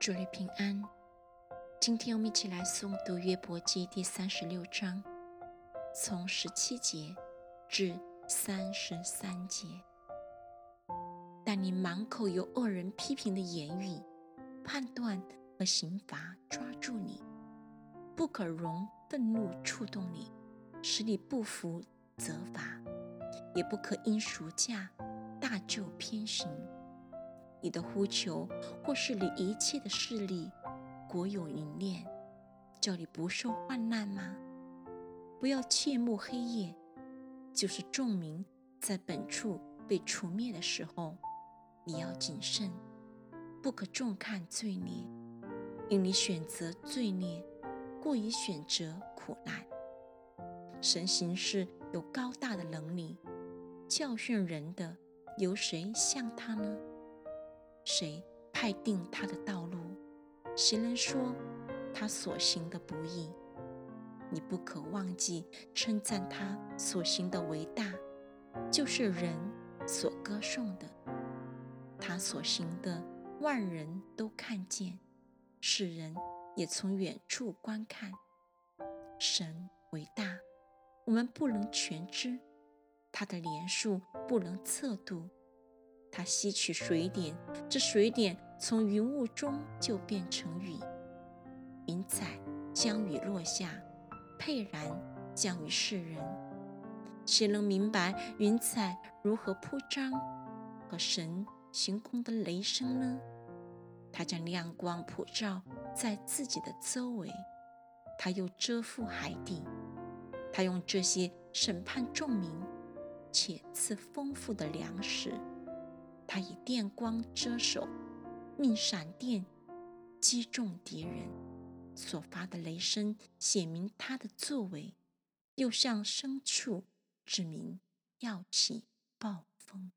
主日平安。今天我们一起来诵读约伯记第三十六章，从十七节至三十三节。但你满口有恶人批评的言语，判断和刑罚抓住你，不可容愤怒触动你，使你不服责罚，也不可因暑假大就偏行。你的呼求，或是你一切的势力，国有云念，叫你不受患难吗？不要切慕黑夜，就是众民在本处被除灭的时候，你要谨慎，不可重看罪孽，因你选择罪孽，过于选择苦难。神行事有高大的能力，教训人的，有谁像他呢？谁派定他的道路？谁能说他所行的不易？你不可忘记称赞他所行的伟大，就是人所歌颂的。他所行的，万人都看见，世人也从远处观看。神伟大，我们不能全知；他的连数不能测度。他吸取水点，这水点从云雾中就变成雨。云彩将雨落下，沛然降于世人。谁能明白云彩如何铺张和神行空的雷声呢？他将亮光普照在自己的周围，他又遮覆海底。他用这些审判众民，且赐丰富的粮食。他以电光遮手，命闪电击中敌人，所发的雷声写明他的作为，又向深处指明要起暴风。